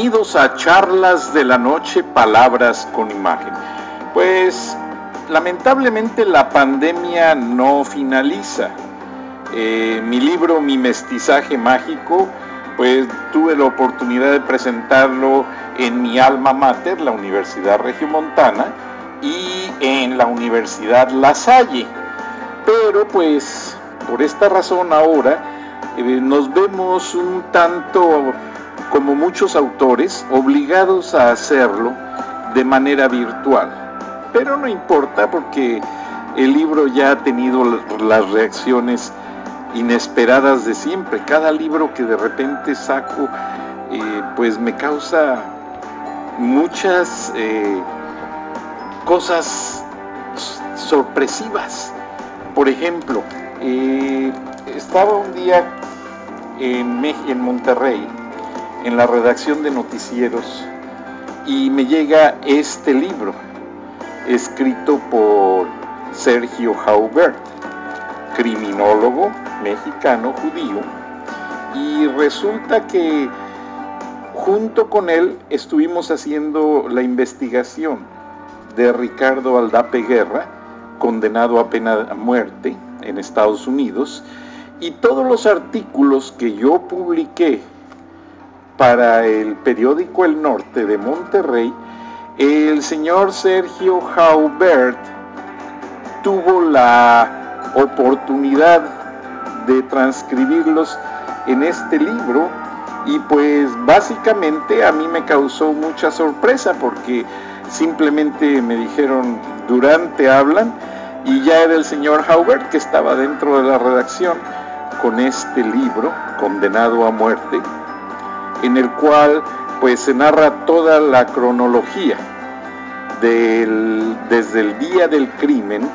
Bienvenidos a Charlas de la Noche, Palabras con Imagen. Pues lamentablemente la pandemia no finaliza. Eh, mi libro Mi mestizaje mágico, pues tuve la oportunidad de presentarlo en mi alma mater, la Universidad Regiomontana, y en la Universidad La Salle. Pero pues por esta razón ahora eh, nos vemos un tanto como muchos autores, obligados a hacerlo de manera virtual. Pero no importa porque el libro ya ha tenido las reacciones inesperadas de siempre. Cada libro que de repente saco, eh, pues me causa muchas eh, cosas sorpresivas. Por ejemplo, eh, estaba un día en, en Monterrey en la redacción de noticieros y me llega este libro, escrito por Sergio Haubert, criminólogo mexicano judío, y resulta que junto con él estuvimos haciendo la investigación de Ricardo Aldape Guerra, condenado a pena de muerte en Estados Unidos, y todos los artículos que yo publiqué para el periódico El Norte de Monterrey, el señor Sergio Haubert tuvo la oportunidad de transcribirlos en este libro y pues básicamente a mí me causó mucha sorpresa porque simplemente me dijeron durante hablan y ya era el señor Haubert que estaba dentro de la redacción con este libro condenado a muerte en el cual pues se narra toda la cronología desde el día del crimen,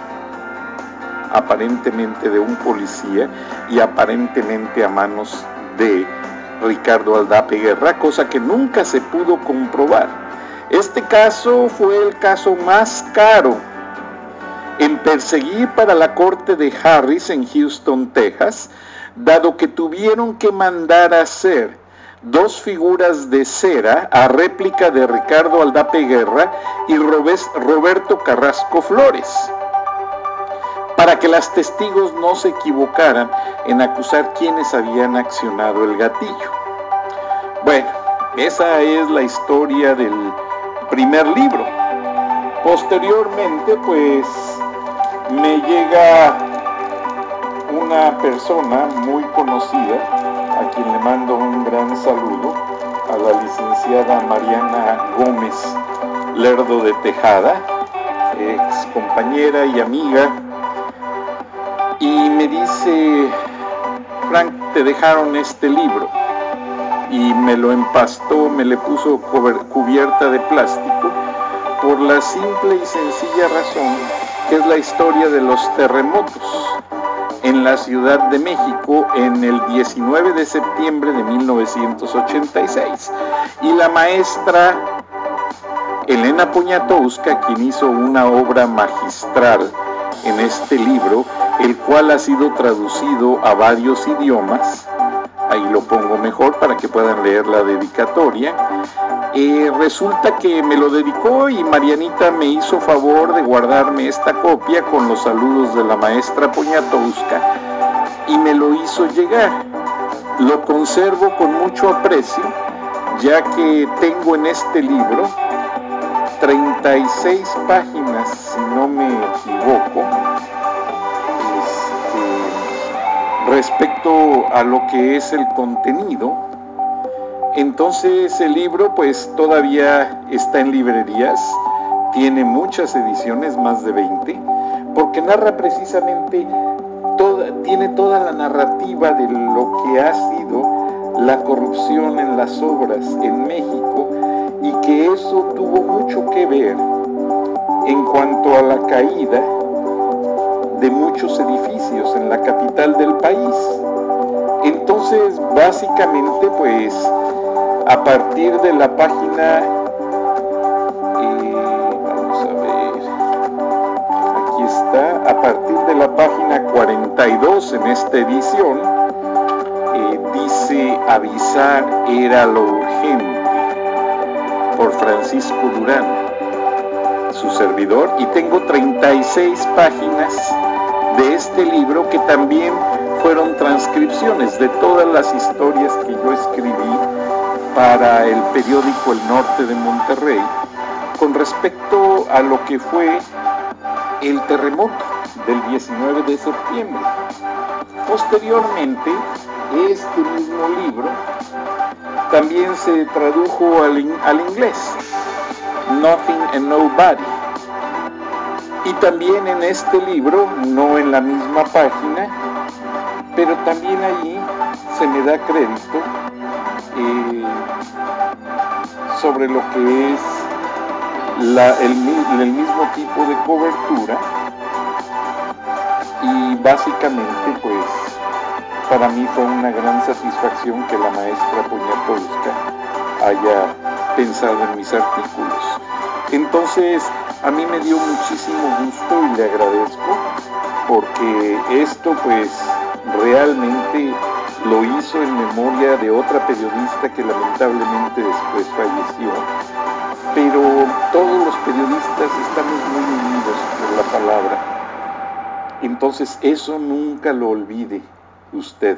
aparentemente de un policía y aparentemente a manos de Ricardo Aldape Guerra, cosa que nunca se pudo comprobar. Este caso fue el caso más caro en perseguir para la corte de Harris en Houston, Texas, dado que tuvieron que mandar a hacer dos figuras de cera a réplica de Ricardo Aldape Guerra y Roberto Carrasco Flores, para que las testigos no se equivocaran en acusar quienes habían accionado el gatillo. Bueno, esa es la historia del primer libro. Posteriormente, pues, me llega una persona muy conocida, a quien le mando un gran saludo, a la licenciada Mariana Gómez Lerdo de Tejada, ex compañera y amiga, y me dice, Frank, te dejaron este libro, y me lo empastó, me le puso cubierta de plástico, por la simple y sencilla razón que es la historia de los terremotos la Ciudad de México en el 19 de septiembre de 1986. Y la maestra Elena Poniatowska, quien hizo una obra magistral en este libro, el cual ha sido traducido a varios idiomas, ahí lo pongo mejor para que puedan leer la dedicatoria, eh, resulta que me lo dedicó y Marianita me hizo favor de guardarme esta copia con los saludos de la maestra Poñatowska y me lo hizo llegar. Lo conservo con mucho aprecio, ya que tengo en este libro 36 páginas, si no me equivoco, este, respecto a lo que es el contenido entonces el libro pues todavía está en librerías, tiene muchas ediciones, más de 20, porque narra precisamente tiene toda la narrativa de lo que ha sido la corrupción en las obras en México y que eso tuvo mucho que ver en cuanto a la caída de muchos edificios en la capital del país. Entonces, básicamente, pues, a partir de la página, 42 en esta edición, eh, dice avisar era lo urgente por Francisco Durán, su servidor, y tengo 36 páginas de este libro que también fueron transcripciones de todas las historias que yo escribí para el periódico El Norte de Monterrey con respecto a lo que fue el terremoto del 19 de septiembre. Posteriormente, este mismo libro también se tradujo al, al inglés, Nothing and Nobody. Y también en este libro, no en la misma página, pero también allí se me da crédito eh, sobre lo que es el, el mismo tipo de cobertura y básicamente pues para mí fue una gran satisfacción que la maestra Poniatowska haya pensado en mis artículos. Entonces, a mí me dio muchísimo gusto y le agradezco porque esto pues realmente lo hizo en memoria de otra periodista que lamentablemente después falleció. Pero todos los periodistas estamos muy unidos por la palabra. Entonces eso nunca lo olvide usted.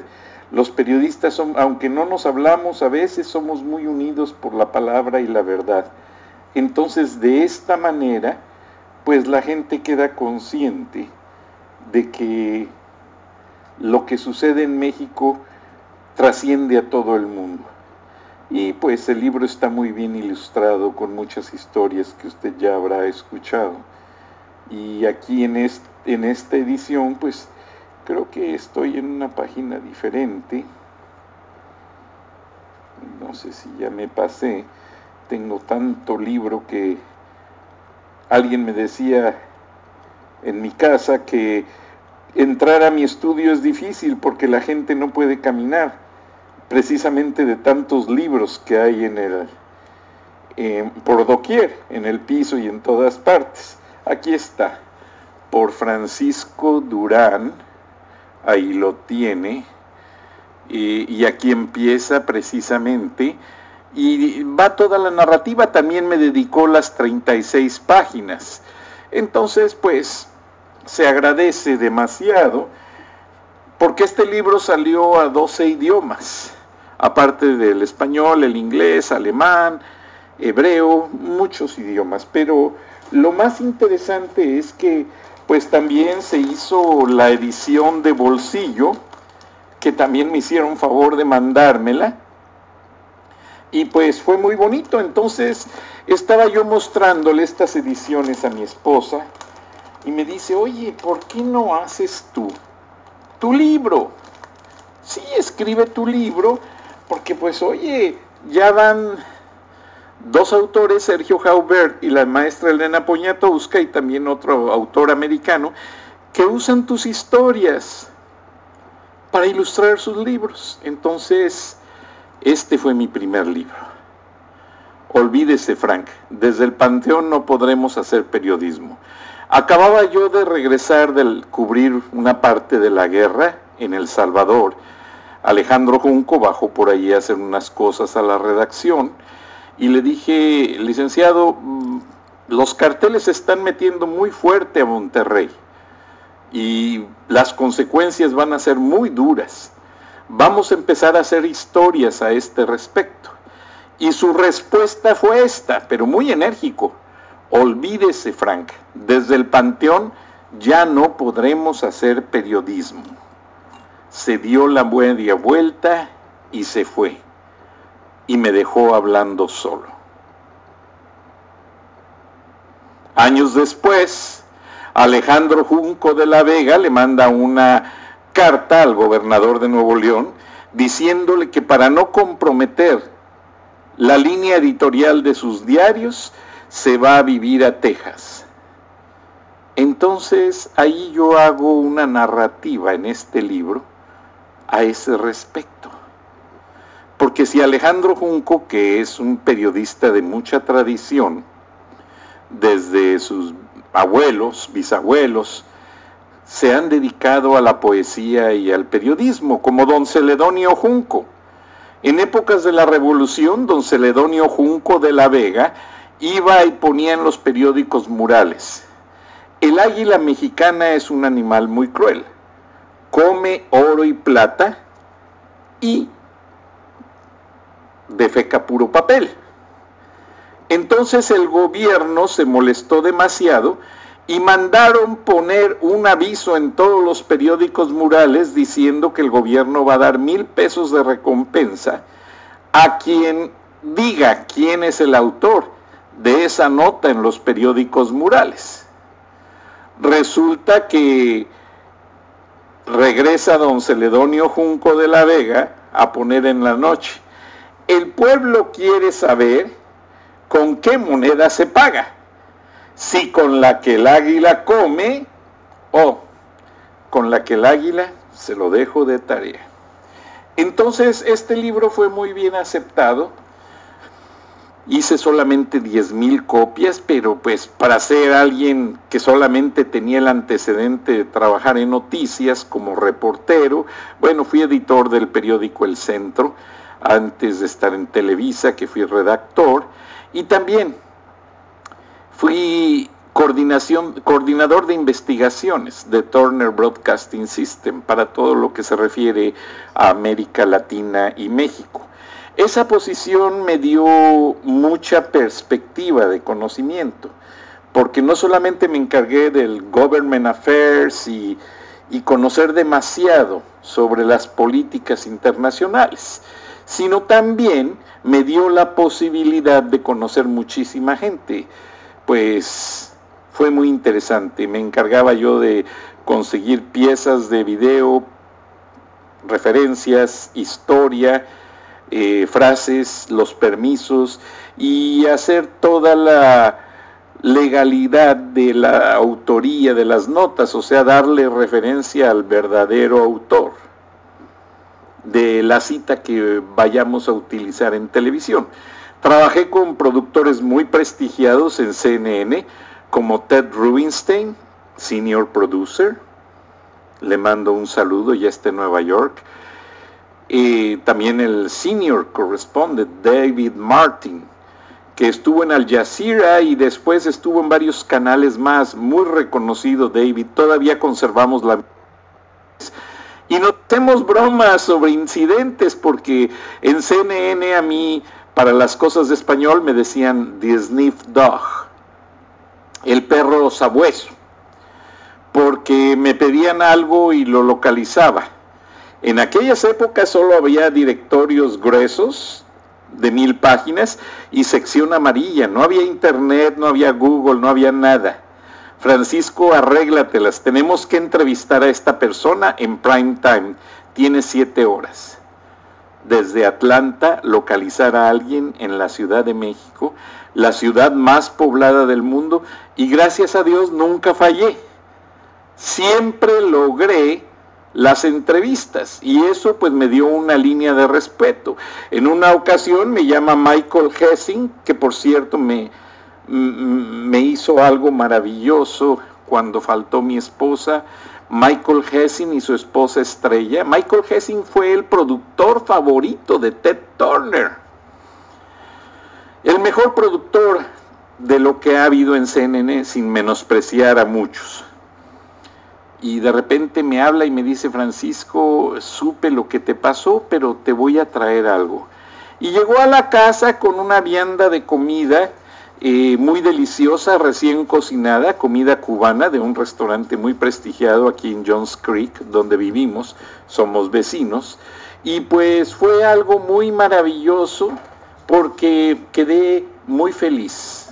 Los periodistas son, aunque no nos hablamos, a veces somos muy unidos por la palabra y la verdad. Entonces, de esta manera, pues la gente queda consciente de que lo que sucede en México trasciende a todo el mundo. Y pues el libro está muy bien ilustrado con muchas historias que usted ya habrá escuchado. Y aquí en, en esta edición, pues creo que estoy en una página diferente. No sé si ya me pasé. Tengo tanto libro que alguien me decía en mi casa que entrar a mi estudio es difícil porque la gente no puede caminar, precisamente de tantos libros que hay en el por doquier, en el piso y en todas partes. Aquí está, por Francisco Durán, ahí lo tiene, y, aquí empieza precisamente, y va toda la narrativa, también me dedicó las 36 páginas. Entonces, pues, se agradece demasiado, porque este libro salió a 12 idiomas, aparte del español, el inglés, alemán, hebreo, muchos idiomas, pero lo más interesante es que pues también se hizo la edición de bolsillo, que también me hicieron favor de mandármela. Y pues fue muy bonito, entonces estaba yo mostrándole estas ediciones a mi esposa y me dice, oye, ¿por qué no haces tú tu libro? Sí, escribe tu libro, porque pues oye, ya van dos autores, Sergio Jaubert y la maestra Elena Poniatowska, y también otro autor americano, que usan tus historias para ilustrar sus libros. Entonces, este fue mi primer libro. Olvídese, Frank, desde el Panteón no podremos hacer periodismo. Acababa yo de regresar del cubrir una parte de la guerra en El Salvador. Alejandro Junco bajó por allí a hacer unas cosas a la redacción y le dije, licenciado, mm, los carteles se están metiendo muy fuerte a Monterrey y las consecuencias van a ser muy duras. Vamos a empezar a hacer historias a este respecto. Y su respuesta fue esta, pero muy enérgico. Olvídese, Frank, desde el Panteón ya no podremos hacer periodismo. Se dio la media vuelta y se fue y me dejó hablando solo. Años después, Alejandro Junco de la Vega le manda una carta al gobernador de Nuevo León diciéndole que para no comprometer la línea editorial de sus diarios, se va a vivir a Texas. Entonces ahí yo hago una narrativa en este libro a ese respecto. Porque si Alejandro Junco, que es un periodista de mucha tradición, desde sus abuelos, bisabuelos, se han dedicado a la poesía y al periodismo, como don Celedonio Junco. En épocas de la Revolución, don Celedonio Junco de la Vega iba y ponía en los periódicos murales. El águila mexicana es un animal muy cruel. Come oro y plata y defeca puro papel. Entonces el gobierno se molestó demasiado y mandaron poner un aviso en todos los periódicos murales diciendo que el gobierno va a dar mil pesos de recompensa a quien diga quién es el autor de esa nota en los periódicos murales. Resulta que regresa don Celedonio Junco de la Vega a poner en la noche. El pueblo quiere saber con qué moneda se paga. Si con la que el águila come o con la que el águila se lo dejo de tarea. Entonces este libro fue muy bien aceptado Hice solamente 10.000 copias, pero pues para ser alguien que solamente tenía el antecedente de trabajar en noticias como reportero, bueno, fui editor del periódico El Centro antes de estar en Televisa, que fui redactor, y también fui coordinación, coordinador de investigaciones de Turner Broadcasting System para todo lo que se refiere a América Latina y México. Esa posición me dio mucha perspectiva de conocimiento, porque no solamente me encargué del Government Affairs y, conocer demasiado sobre las políticas internacionales, sino también me dio la posibilidad de conocer muchísima gente, pues fue muy interesante. Me encargaba yo de conseguir piezas de video, referencias, historia, eh, frases, los permisos y hacer toda la legalidad de la autoría de las notas, o sea, darle referencia al verdadero autor de la cita que vayamos a utilizar en televisión. Trabajé con productores muy prestigiados en CNN, como Ted Rubinstein, senior producer. Le mando un saludo, ya está en Nueva York y también el senior correspondent David Martin, que estuvo en Al Jazeera y después estuvo en varios canales más, muy reconocido David, todavía conservamos la... Tenemos bromas sobre incidentes porque en CNN a mí, para las cosas de español, me decían The Sniff Dog, el perro sabueso, porque me pedían algo y lo localizaba en aquellas épocas solo había directorios gruesos de mil páginas y sección amarilla. No había internet, no había Google, no había nada. Francisco, arréglatelas. Tenemos que entrevistar a esta persona en prime time. Tiene siete horas. Desde Atlanta, localizar a alguien en la Ciudad de México, la ciudad más poblada del mundo, y gracias a Dios nunca fallé. Siempre logré las entrevistas y eso pues me dio una línea de respeto. En una ocasión me llama Michael Hessing, que por cierto me, me hizo algo maravilloso cuando faltó mi esposa. Michael Hessing y su esposa Estrella. Michael Hessing fue el productor favorito de Ted Turner. El mejor productor de lo que ha habido en CNN sin menospreciar a muchos y de repente me habla y me dice, Francisco, supe lo que te pasó, pero te voy a traer algo. Y llegó a la casa con una vianda de comida muy deliciosa, recién cocinada, comida cubana de un restaurante muy prestigiado aquí en Jones Creek, donde vivimos, somos vecinos. Y pues fue algo muy maravilloso porque quedé muy feliz.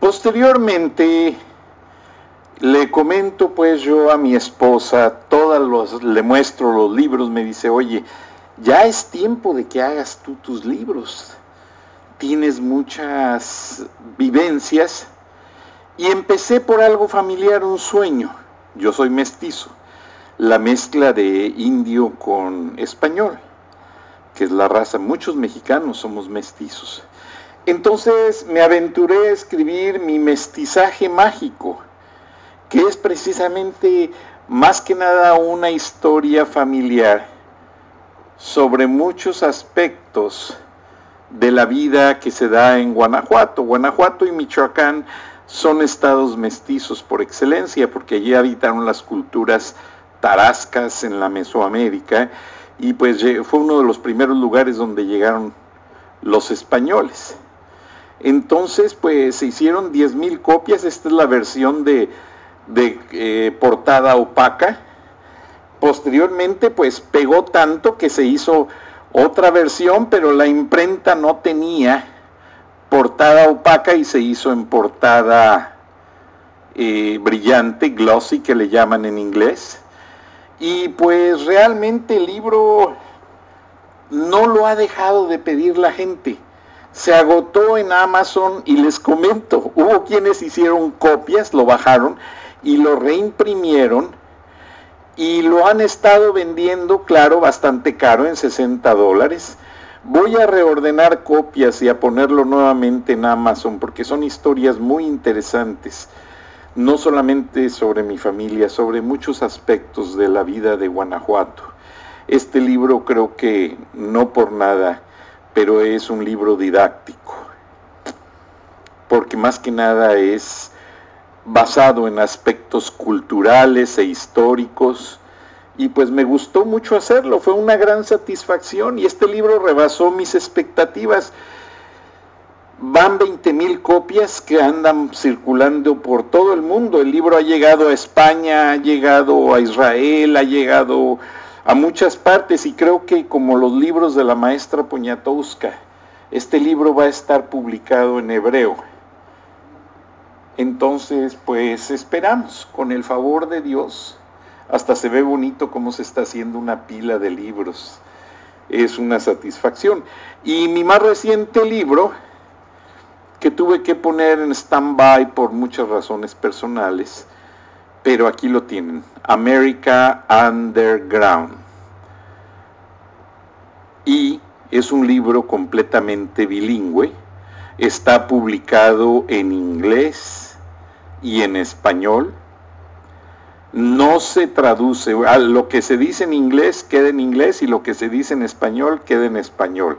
Posteriormente Le comento pues yo a mi esposa, todas los, le muestro los libros, me dice, oye, ya es tiempo de que hagas tú tus libros. Tienes muchas vivencias. Y empecé por algo familiar, un sueño. Yo soy mestizo, la mezcla de indio con español, que es la raza. Muchos mexicanos somos mestizos. Entonces me aventuré a escribir mi mestizaje mágico que es precisamente más que nada una historia familiar sobre muchos aspectos de la vida que se da en Guanajuato. Guanajuato y Michoacán son estados mestizos por excelencia, porque allí habitaron las culturas tarascas en la Mesoamérica y pues fue uno de los primeros lugares donde llegaron los españoles. Entonces, pues se hicieron 10.000 copias, esta es la versión de de eh, portada opaca. Posteriormente, pues pegó tanto que se hizo otra versión, pero la imprenta no tenía portada opaca y se hizo en portada eh, brillante, glossy, que le llaman en inglés. Y pues realmente el libro no lo ha dejado de pedir la gente. Se agotó en Amazon y les comento, hubo quienes hicieron copias, lo bajaron y lo reimprimieron y lo han estado vendiendo, claro, bastante caro, en 60 dólares. Voy a reordenar copias y a ponerlo nuevamente en Amazon porque son historias muy interesantes, no solamente sobre mi familia, sobre muchos aspectos de la vida de Guanajuato. Este libro creo que no por nada, pero es un libro didáctico, porque más que nada es basado en aspectos culturales e históricos y pues me gustó mucho hacerlo, fue una gran satisfacción y este libro rebasó mis expectativas. Van 20 mil copias que andan circulando por todo el mundo. El libro ha llegado a España, ha llegado a Israel, ha llegado a muchas partes y creo que como los libros de la maestra Poniatowska, este libro va a estar publicado en hebreo. Entonces, pues esperamos, con el favor de Dios, hasta se ve bonito cómo se está haciendo una pila de libros. Es una satisfacción. Y mi más reciente libro, que tuve que poner en stand-by por muchas razones personales, pero aquí lo tienen, America Underground. Y es un libro completamente bilingüe, está publicado en inglés, y en español no se traduce, lo que se dice en inglés queda en inglés y lo que se dice en español queda en español.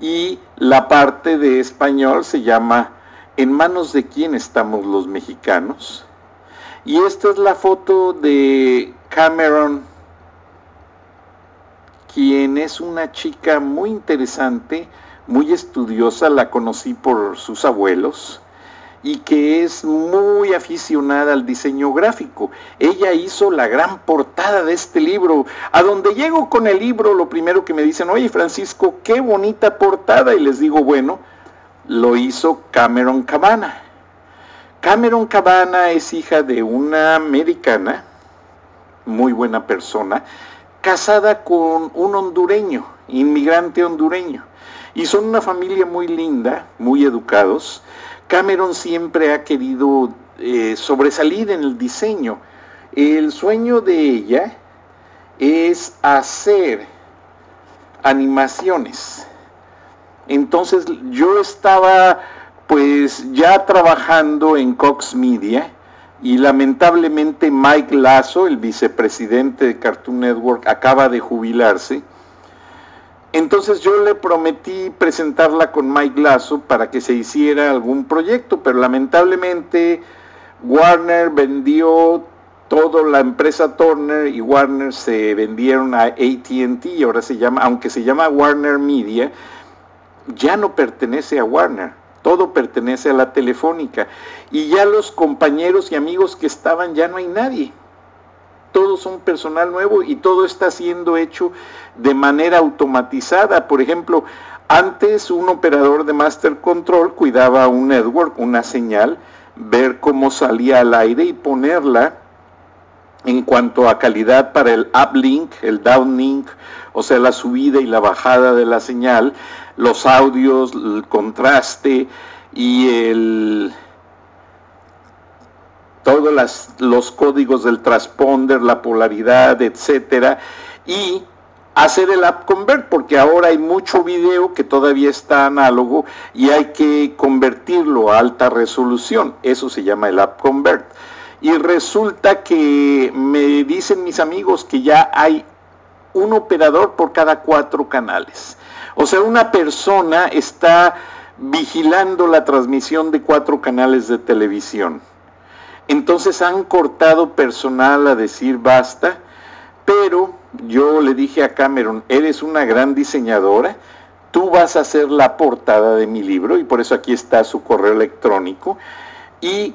Y la parte de español se llama ¿En manos de quién estamos los mexicanos? Y esta es la foto de Cameron, quien es una chica muy interesante, muy estudiosa, la conocí por sus abuelos y que es muy aficionada al diseño gráfico. Ella hizo la gran portada de este libro. A donde llego con el libro, lo primero que me dicen, oye Francisco, qué bonita portada. Y les digo, bueno, lo hizo Cameron Cabana. Cameron Cabana es hija de una americana, muy buena persona, casada con un hondureño, inmigrante hondureño. Y son una familia muy linda, muy educados. Cameron siempre ha querido eh, sobresalir en el diseño. El sueño de ella es hacer animaciones. Entonces yo estaba pues ya trabajando en Cox Media y lamentablemente Mike Lazo, el vicepresidente de Cartoon Network, acaba de jubilarse entonces yo le prometí presentarla con Mike Lasso para que se hiciera algún proyecto, pero lamentablemente Warner vendió toda la empresa Turner y Warner se vendieron a ATT, ahora se llama, aunque se llama Warner Media, ya no pertenece a Warner, todo pertenece a la telefónica. Y ya los compañeros y amigos que estaban, ya no hay nadie todos son personal nuevo y todo está siendo hecho de manera automatizada. Por ejemplo, antes un operador de master control cuidaba un network, una señal, ver cómo salía al aire y ponerla en cuanto a calidad para el uplink, el downlink, o sea, la subida y la bajada de la señal, los audios, el contraste y el todos los códigos del transponder, la polaridad, etcétera, y hacer el app convert, porque ahora hay mucho video que todavía está análogo y hay que convertirlo a alta resolución. Eso se llama el app convert. Y resulta que me dicen mis amigos que ya hay un operador por cada cuatro canales. O sea, una persona está vigilando la transmisión de cuatro canales de televisión. Entonces han cortado personal a decir basta, pero yo le dije a Cameron, eres una gran diseñadora, tú vas a hacer la portada de mi libro y por eso aquí está su correo electrónico. Y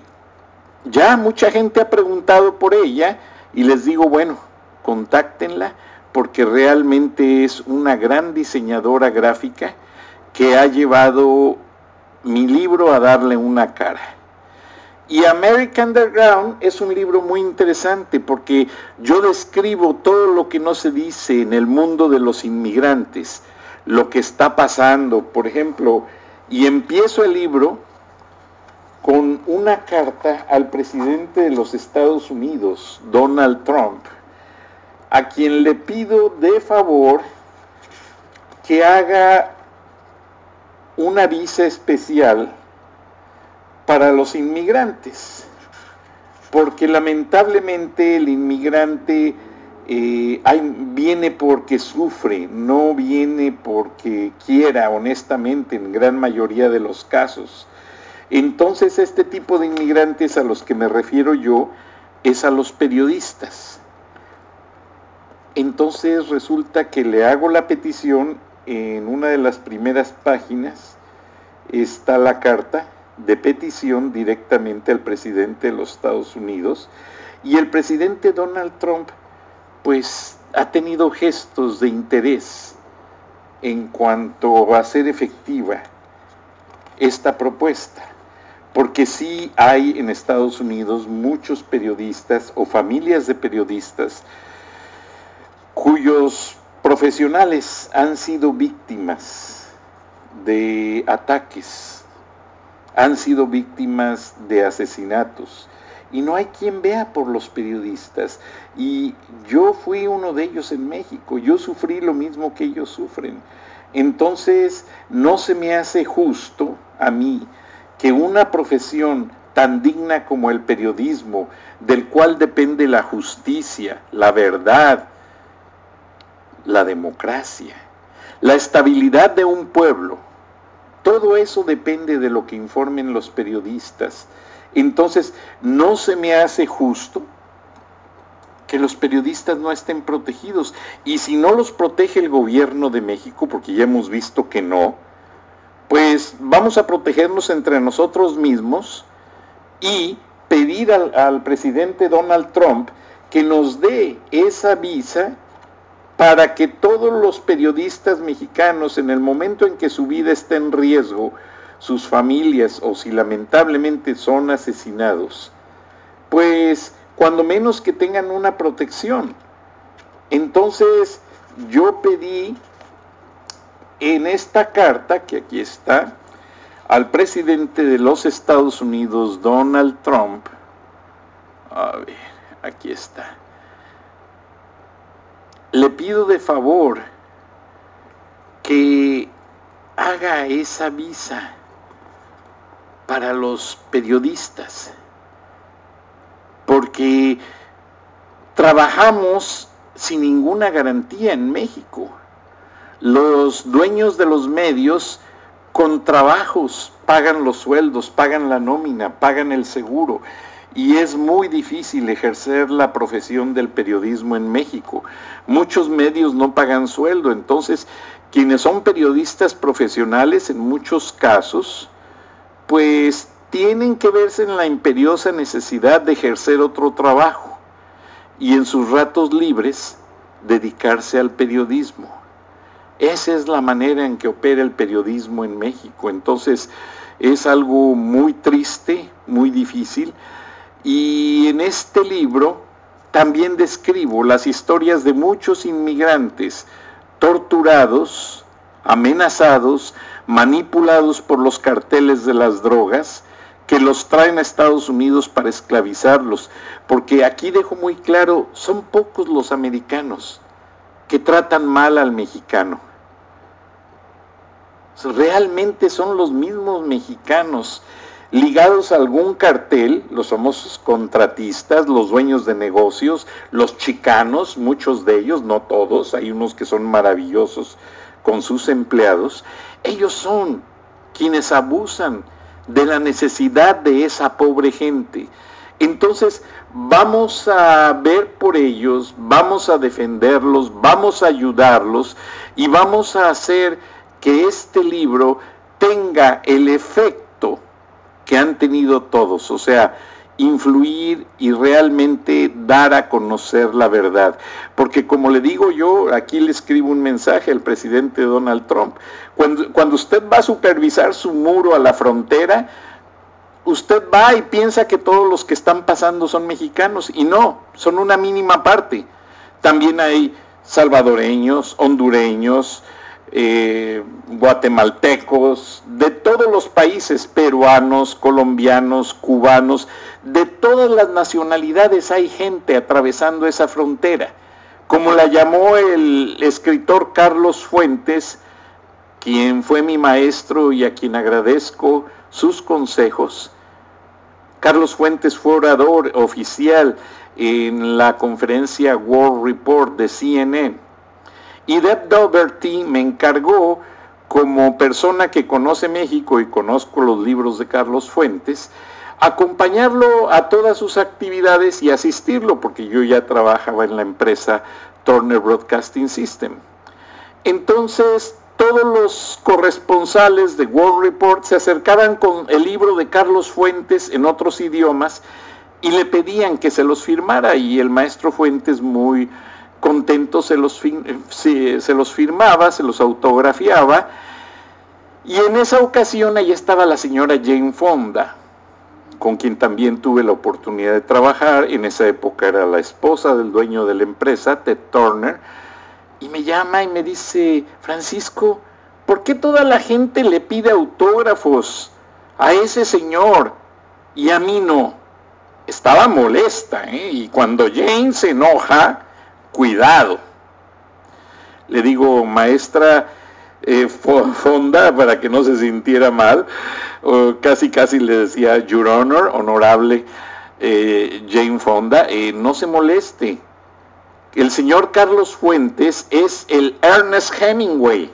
ya mucha gente ha preguntado por ella y les digo, bueno, contáctenla porque realmente es una gran diseñadora gráfica que ha llevado mi libro a darle una cara. Y American Underground es un libro muy interesante porque yo describo todo lo que no se dice en el mundo de los inmigrantes, lo que está pasando, por ejemplo, y empiezo el libro con una carta al presidente de los Estados Unidos, Donald Trump, a quien le pido de favor que haga una visa especial para los inmigrantes, porque lamentablemente el inmigrante eh, viene porque sufre, no viene porque quiera, honestamente, en gran mayoría de los casos. Entonces este tipo de inmigrantes a los que me refiero yo es a los periodistas entonces resulta que le hago la petición, en una de las primeras páginas está la carta de petición directamente al presidente de los Estados Unidos y el presidente Donald Trump pues ha tenido gestos de interés en cuanto a ser efectiva esta propuesta, porque sí hay en Estados Unidos muchos periodistas o familias de periodistas cuyos profesionales han sido víctimas de ataques, han sido víctimas de asesinatos. Y no hay quien vea por los periodistas. Y yo fui uno de ellos en México, yo sufrí lo mismo que ellos sufren. Entonces, no se me hace justo a mí que una profesión tan digna como el periodismo, del cual depende la justicia, la verdad, la democracia, la estabilidad de un pueblo. Todo eso depende de lo que informen los periodistas. Entonces, no se me hace justo que los periodistas no estén protegidos. Y si no los protege el gobierno de México, porque ya hemos visto que no, pues vamos a protegernos entre nosotros mismos y pedir al, presidente Donald Trump que nos dé esa visa para que todos los periodistas mexicanos, en el momento en que su vida está en riesgo, sus familias o si lamentablemente son asesinados, pues cuando menos que tengan una protección. Entonces yo pedí en esta carta, que aquí está, al presidente de los Estados Unidos, Donald Trump, a ver, aquí está le pido de favor que haga esa visa para los periodistas, porque trabajamos sin ninguna garantía en México. Los dueños de los medios con trabajos pagan los sueldos, pagan la nómina, pagan el seguro y es muy difícil ejercer la profesión del periodismo en México. Muchos medios no pagan sueldo, entonces quienes son periodistas profesionales en muchos casos, pues tienen que verse en la imperiosa necesidad de ejercer otro trabajo y en sus ratos libres dedicarse al periodismo. Esa es la manera en que opera el periodismo en México. Entonces, es algo muy triste, muy difícil. Y en este libro también describo las historias de muchos inmigrantes torturados, amenazados, manipulados por los carteles de las drogas, que los traen a Estados Unidos para esclavizarlos, porque aquí dejo muy claro, son pocos los americanos que tratan mal al mexicano. Realmente son los mismos mexicanos ligados a algún cartel, los famosos contratistas, los dueños de negocios, los chicanos, muchos de ellos, no todos, hay unos que son maravillosos con sus empleados, ellos son quienes abusan de la necesidad de esa pobre gente. Entonces, vamos a ver por ellos, vamos a defenderlos, vamos a ayudarlos y vamos a hacer que este libro tenga el efecto que han tenido todos, o sea, influir y realmente dar a conocer la verdad. Porque como le digo yo, aquí le escribo un mensaje al presidente Donald Trump, cuando, cuando usted va a supervisar su muro a la frontera, usted va y piensa que todos los que están pasando son mexicanos y no, son una mínima parte. También hay salvadoreños, hondureños, eh, guatemaltecos, de todos los países, peruanos, colombianos, cubanos, de todas las nacionalidades hay gente atravesando esa frontera. Como la llamó el escritor Carlos Fuentes, quien fue mi maestro y a quien agradezco sus consejos. Carlos Fuentes fue orador oficial en la conferencia World Report de CNN y Deb Doherty me encargó, como persona que conoce México y conozco los libros de Carlos Fuentes, acompañarlo a todas sus actividades y asistirlo, porque yo ya trabajaba en la empresa Turner Broadcasting System. Entonces, todos los corresponsales de World Report se acercaban con el libro de Carlos Fuentes en otros idiomas y le pedían que se los firmara y el maestro Fuentes muy contento se los, se, los firmaba, se los autografiaba. Y en esa ocasión ahí estaba la señora Jane Fonda, con quien también tuve la oportunidad de trabajar. En esa época era la esposa del dueño de la empresa, Ted Turner. Y me llama y me dice, Francisco, ¿por qué toda la gente le pide autógrafos a ese señor y a mí no? Estaba molesta, ¿eh? Y cuando Jane se enoja, cuidado. Le digo, maestra eh, Fonda, para que no se sintiera mal, casi casi le decía, Your Honor, honorable eh, Jane Fonda, eh, no se moleste. El señor Carlos Fuentes es el Ernest Hemingway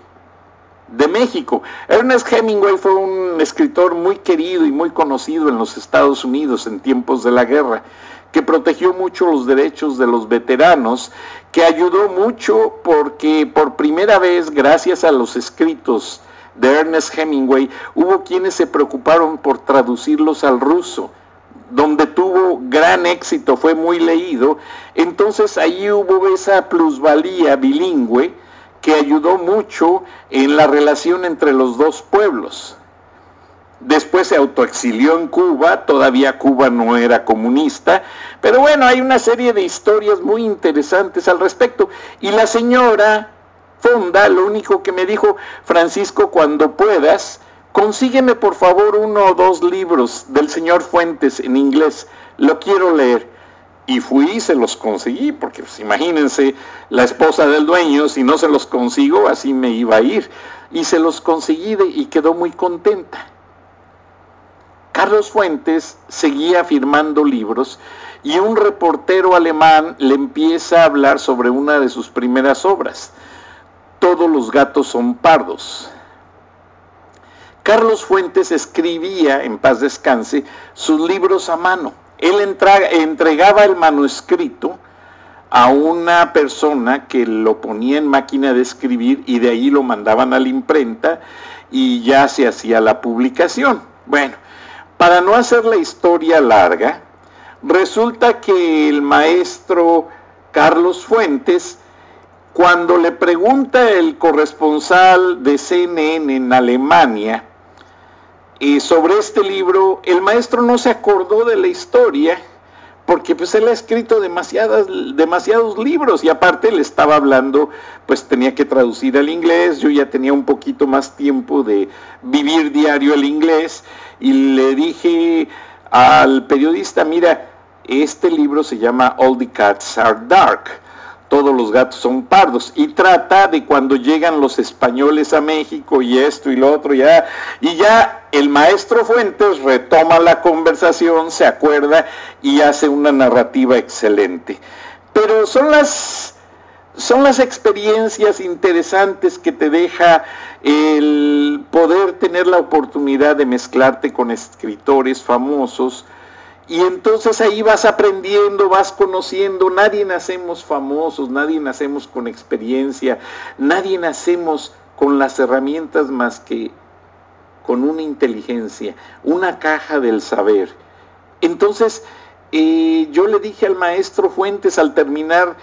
de México. Ernest Hemingway fue un escritor muy querido y muy conocido en los Estados Unidos en tiempos de la guerra que protegió mucho los derechos de los veteranos, que ayudó mucho porque por primera vez, gracias a los escritos de Ernest Hemingway, hubo quienes se preocuparon por traducirlos al ruso donde tuvo gran éxito, fue muy leído, entonces ahí hubo esa plusvalía bilingüe que ayudó mucho en la relación entre los dos pueblos. Después se autoexilió en Cuba, todavía Cuba no era comunista, pero bueno, hay una serie de historias muy interesantes al respecto. Y la señora Fonda lo único que me dijo, Francisco, cuando puedas, consígueme por favor uno o dos libros del señor Fuentes en inglés, lo quiero leer. Y fui y se los conseguí, porque pues, imagínense, la esposa del dueño, si no se los consigo, así me iba a ir. Y se los conseguí y quedó muy contenta. Carlos Fuentes seguía firmando libros y un reportero alemán le empieza a hablar sobre una de sus primeras obras, Todos los gatos son pardos. Carlos Fuentes escribía, en paz descanse, sus libros a mano. Él entregaba el manuscrito a una persona que lo ponía en máquina de escribir y de ahí lo mandaban a la imprenta y ya se hacía la publicación. Bueno, no hacer la historia larga, resulta que el maestro Carlos Fuentes, cuando le pregunta el corresponsal de CNN en Alemania, eh, sobre este libro, el maestro no se acordó de la historia porque pues él ha escrito demasiadas, demasiados libros y aparte le estaba hablando, pues tenía que traducir al inglés, yo ya tenía un poquito más tiempo de vivir diario el inglés y le dije al periodista, mira, este libro se llama All the Cats Are Dark todos los gatos son pardos y trata de cuando llegan los españoles a México y esto y lo otro ya y ya el maestro Fuentes retoma la conversación, se acuerda y hace una narrativa excelente. Pero son las son las experiencias interesantes que te deja el poder tener la oportunidad de mezclarte con escritores famosos y entonces ahí vas aprendiendo, vas conociendo, nadie nacemos famosos, nadie nacemos con experiencia, nadie nacemos con las herramientas más que con una inteligencia, una caja del saber. Entonces, eh, yo le dije al maestro Fuentes al terminar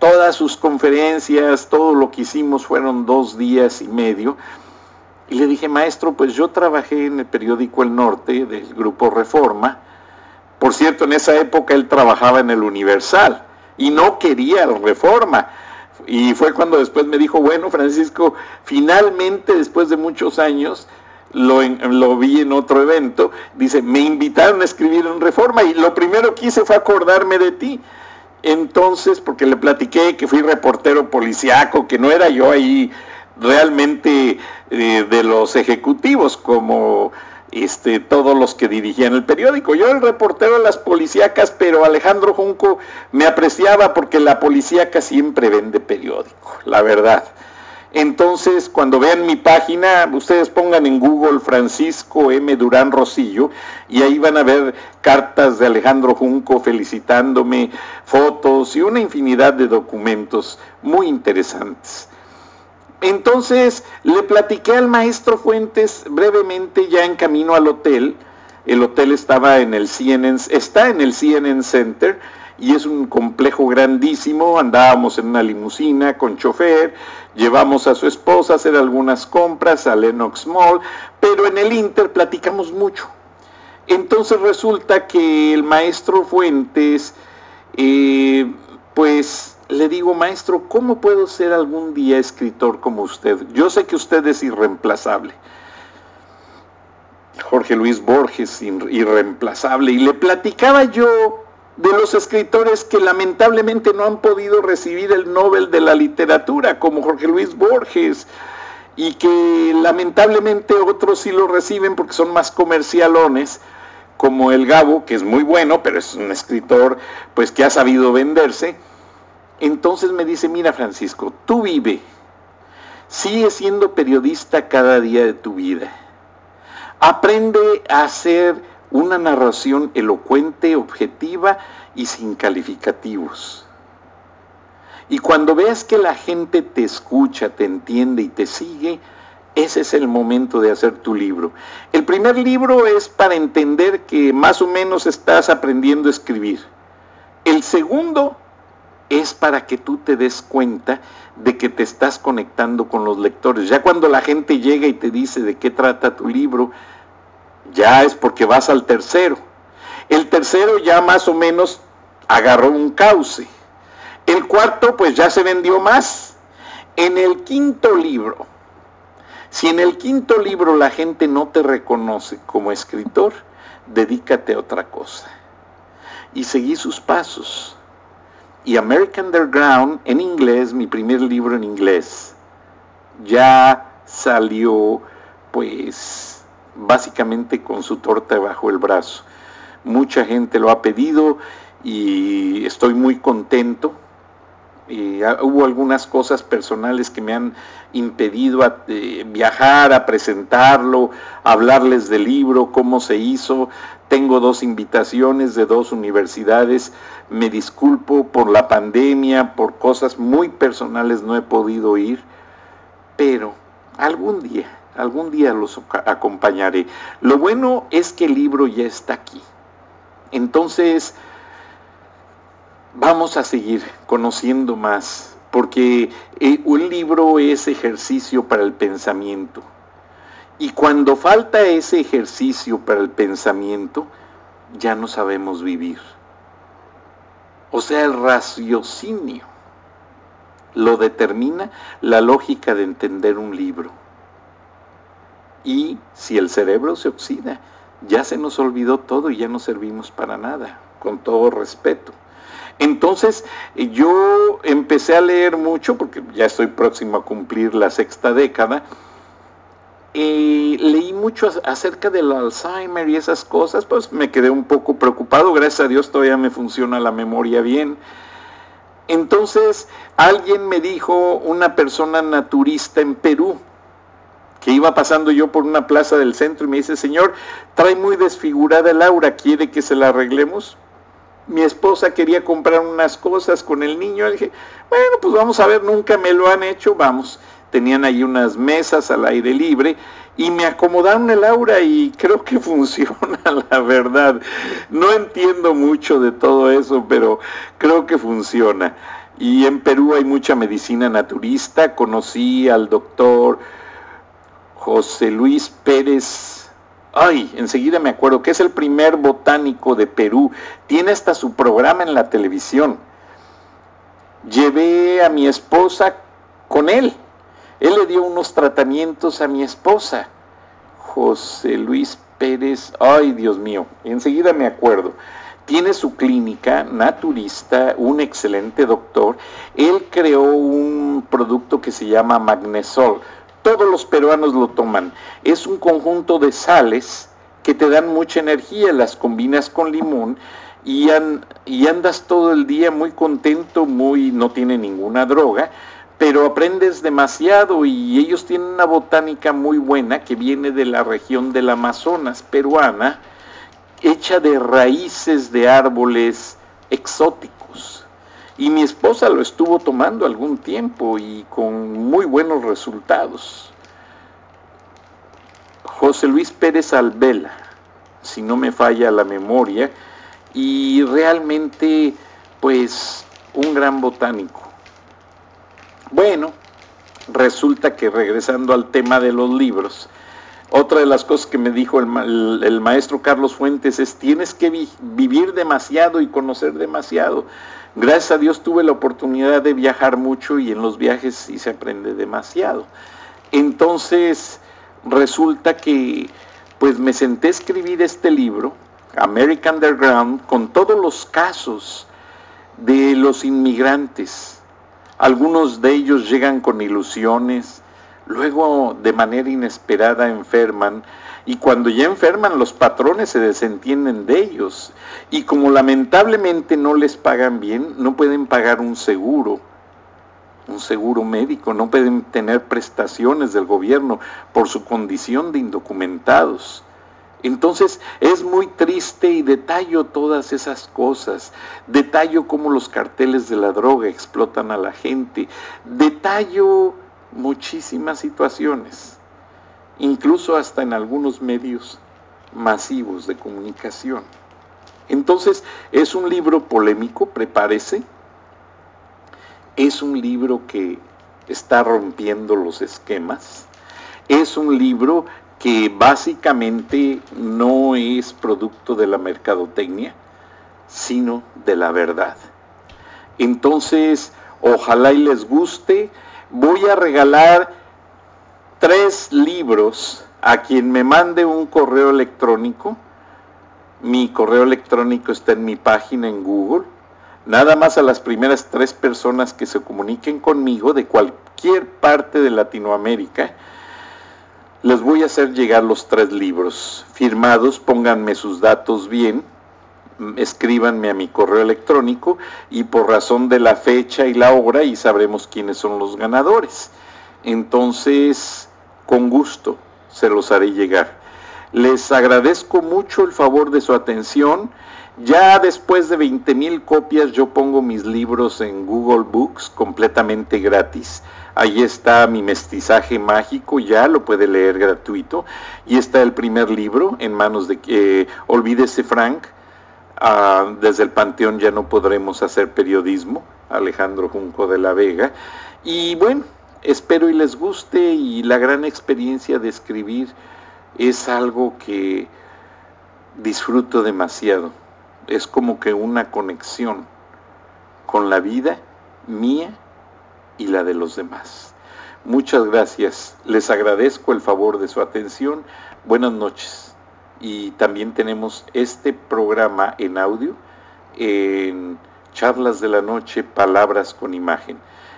todas sus conferencias, todo lo que hicimos fueron dos días y medio, y le dije, maestro, pues yo trabajé en el periódico El Norte del grupo Reforma. Por cierto, en esa época él trabajaba en el Universal y no quería Reforma. Y fue cuando después me dijo, bueno, Francisco, finalmente después de muchos años, lo, lo, vi en otro evento, dice, me invitaron a escribir en Reforma y lo primero que hice fue acordarme de ti. Entonces, porque le platiqué que fui reportero policiaco, que no era yo ahí realmente eh, de los ejecutivos, como este, todos los que dirigían el periódico. Yo el reportero de las policíacas, pero Alejandro Junco me apreciaba porque la policíaca siempre vende periódico, la verdad. Entonces, cuando vean mi página, ustedes pongan en Google Francisco M. Durán Rosillo y ahí van a ver cartas de Alejandro Junco felicitándome, fotos y una infinidad de documentos muy interesantes. Entonces le platiqué al maestro Fuentes brevemente ya en camino al hotel. El hotel estaba en el CNN, está en el CNN Center y es un complejo grandísimo. Andábamos en una limusina con chofer, llevamos a su esposa a hacer algunas compras a Lenox Mall, pero en el Inter platicamos mucho. Entonces resulta que el maestro Fuentes, eh, pues le digo, maestro, ¿cómo puedo ser algún día escritor como usted? Yo sé que usted es irreemplazable. Jorge Luis Borges, irreemplazable. Y le platicaba yo de los escritores que lamentablemente no han podido recibir el Nobel de la Literatura, como Jorge Luis Borges, y que lamentablemente otros sí lo reciben porque son más comercialones, como el Gabo, que es muy bueno, pero es un escritor pues que ha sabido venderse entonces me dice, mira Francisco, tú vive, sigue siendo periodista cada día de tu vida. Aprende a hacer una narración elocuente, objetiva y sin calificativos. Y cuando veas que la gente te escucha, te entiende y te sigue, ese es el momento de hacer tu libro. El primer libro es para entender que más o menos estás aprendiendo a escribir. El segundo es para que tú te des cuenta de que te estás conectando con los lectores. Ya cuando la gente llega y te dice de qué trata tu libro, ya es porque vas al tercero. El tercero ya más o menos agarró un cauce. El cuarto pues ya se vendió más. En el quinto libro, si en el quinto libro la gente no te reconoce como escritor, dedícate a otra cosa. Y seguí sus pasos y American Underground en inglés, mi primer libro en inglés, ya salió pues básicamente con su torta bajo el brazo. Mucha gente lo ha pedido y estoy muy contento. Hubo algunas cosas personales que me han impedido eh, viajar, a presentarlo, hablarles del libro, cómo se hizo. Tengo dos invitaciones de dos universidades me disculpo por la pandemia, por cosas muy personales no he podido ir, pero algún día, algún día los acompañaré. Lo bueno es que el libro ya está aquí. Entonces, vamos a seguir conociendo más, porque eh, un libro es ejercicio para el pensamiento. Y cuando falta ese ejercicio para el pensamiento, ya no sabemos vivir. O sea, el raciocinio lo determina la lógica de entender un libro. Y si el cerebro se oxida, ya se nos olvidó todo y ya no servimos para nada, con todo respeto. Entonces yo empecé a leer mucho, porque ya estoy próximo a cumplir la sexta década, y leí mucho acerca del Alzheimer y esas cosas, pues me quedé un poco preocupado, gracias a Dios todavía me funciona la memoria bien. Entonces alguien me dijo, una persona naturista en Perú, que iba pasando yo por una plaza del centro y me dice, señor, trae muy desfigurada Laura, ¿quiere que se la arreglemos? Mi esposa quería comprar unas cosas con el niño, le dije, bueno, pues vamos a ver, nunca me lo han hecho, vamos. Tenían ahí unas mesas al aire libre y me acomodaron el aura y creo que funciona, la verdad. No entiendo mucho de todo eso, pero creo que funciona. Y en Perú hay mucha medicina naturista. Conocí al doctor José Luis Pérez, ay, enseguida me acuerdo, que es el primer botánico de Perú, tiene hasta su programa en la televisión. Llevé a mi esposa con él, él le dio unos tratamientos a mi esposa, José Luis Pérez, ay Dios mío, enseguida me acuerdo. Tiene su clínica naturista, un excelente doctor. Él creó un producto que se llama Magnesol todos los peruanos lo toman. Es un conjunto de sales que te dan mucha energía, las combinas con limón y, andas todo el día muy contento, muy no tiene ninguna droga, pero aprendes demasiado y ellos tienen una botánica muy buena que viene de la región del Amazonas peruana, hecha de raíces de árboles exóticos. Y mi esposa lo estuvo tomando algún tiempo y con muy buenos resultados. José Luis Pérez Albela, si no me falla la memoria, y realmente pues un gran botánico. Bueno, resulta que regresando al tema de los libros, otra de las cosas que me dijo el, maestro Carlos Fuentes es, tienes que vivir demasiado y conocer demasiado. Gracias a Dios tuve la oportunidad de viajar mucho y en los viajes sí se aprende demasiado. Entonces, resulta que pues me senté a escribir este libro, American Underground, con todos los casos de los inmigrantes. Algunos de ellos llegan con ilusiones, luego de manera inesperada enferman y cuando ya enferman los patrones se desentienden de ellos. Y como lamentablemente no les pagan bien, no pueden pagar un seguro, un seguro médico, no pueden tener prestaciones del gobierno por su condición de indocumentados. Entonces es muy triste y detallo todas esas cosas, detallo cómo los carteles de la droga explotan a la gente, detallo muchísimas situaciones, incluso hasta en algunos medios masivos de comunicación. Entonces, es un libro polémico, prepárese, es un libro que está rompiendo los esquemas, es un libro que básicamente no es producto de la mercadotecnia, sino de la verdad. Entonces, ojalá y les guste, voy a regalar tres libros a quien me mande un correo electrónico. Mi correo electrónico está en mi página en Google. Nada más a las primeras tres personas que se comuniquen conmigo de cualquier parte de Latinoamérica, les voy a hacer llegar los tres libros firmados, pónganme sus datos bien escríbanme a mi correo electrónico y por razón de la fecha y la hora y sabremos quiénes son los ganadores. Entonces, con gusto se los haré llegar. Les agradezco mucho el favor de su atención. Ya después de 20 mil copias yo pongo mis libros en Google Books completamente gratis. Ahí está mi mestizaje mágico, ya lo puede leer gratuito. Y está el primer libro en manos de... Eh, olvídese Frank, Ah, desde el Panteón ya no podremos hacer periodismo, Alejandro Junco de la Vega. Y bueno, espero y les guste y la gran experiencia de escribir es algo que disfruto demasiado. Es como que una conexión con la vida mía y la de los demás. Muchas gracias. Les agradezco el favor de su atención. Buenas noches. Y también tenemos este programa en audio en Charlas de la Noche, Palabras con Imagen.